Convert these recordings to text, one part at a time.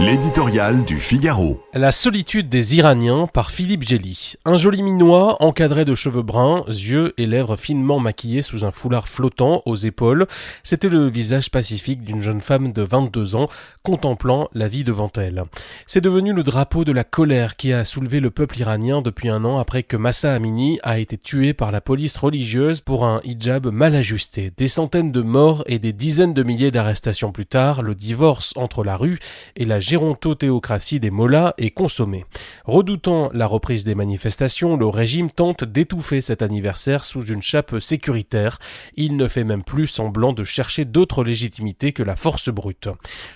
L'éditorial du Figaro. La solitude des Iraniens par Philippe Gély. Un joli minois, encadré de cheveux bruns, yeux et lèvres finement maquillés sous un foulard flottant aux épaules, c'était le visage pacifique d'une jeune femme de 22 ans, contemplant la vie devant elle. C'est devenu le drapeau de la colère qui a soulevé le peuple iranien depuis un an après que Massa Amini a été tué par la police religieuse pour un hijab mal ajusté. Des centaines de morts et des dizaines de milliers d'arrestations plus tard, le divorce entre la rue et la gérontothéocratie des mollahs est consommée. Redoutant la reprise des manifestations, le régime tente d'étouffer cet anniversaire sous une chape sécuritaire. Il ne fait même plus semblant de chercher d'autres légitimités que la force brute.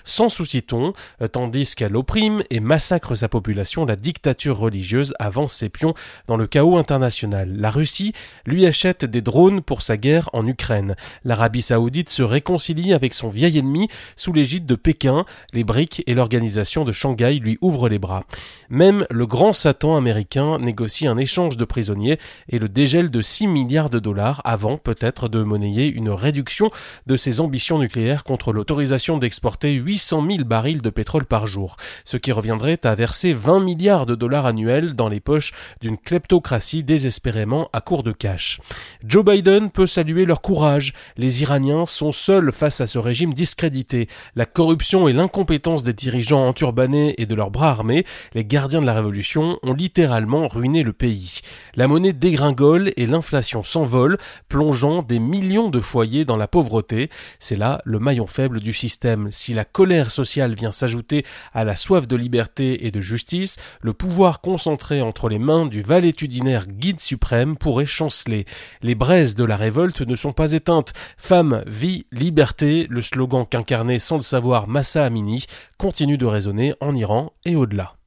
Sans souci-t-on, tandis qu'elle opprime et massacre sa population, la dictature religieuse avance ses pions dans le chaos international. La Russie lui achète des drones pour sa guerre en Ukraine. L'Arabie saoudite se réconcilie avec son vieil ennemi sous l'égide de Pékin, les briques et l'organisation de Shanghai lui ouvre les bras. Même le grand Satan américain négocie un échange de prisonniers et le dégel de 6 milliards de dollars avant peut-être de monnayer une réduction de ses ambitions nucléaires contre l'autorisation d'exporter 800 000 barils de pétrole par jour, ce qui reviendrait à verser 20 milliards de dollars annuels dans les poches d'une kleptocratie désespérément à court de cash. Joe Biden peut saluer leur courage. Les Iraniens sont seuls face à ce régime discrédité. La corruption et l'incompétence des dirigeants enturbanés et de leurs bras armés, les gardiens de la Révolution ont littéralement ruiné le pays. La monnaie dégringole et l'inflation s'envole, plongeant des millions de foyers dans la pauvreté. C'est là le maillon faible du système. Si la colère sociale vient s'ajouter à la soif de liberté et de justice, le pouvoir concentré entre les mains du valétudinaire guide suprême pourrait chanceler. Les braises de la révolte ne sont pas éteintes. Femme, vie, liberté, le slogan qu'incarnait sans le savoir Massa Amini continue de raisonner en Iran et au-delà.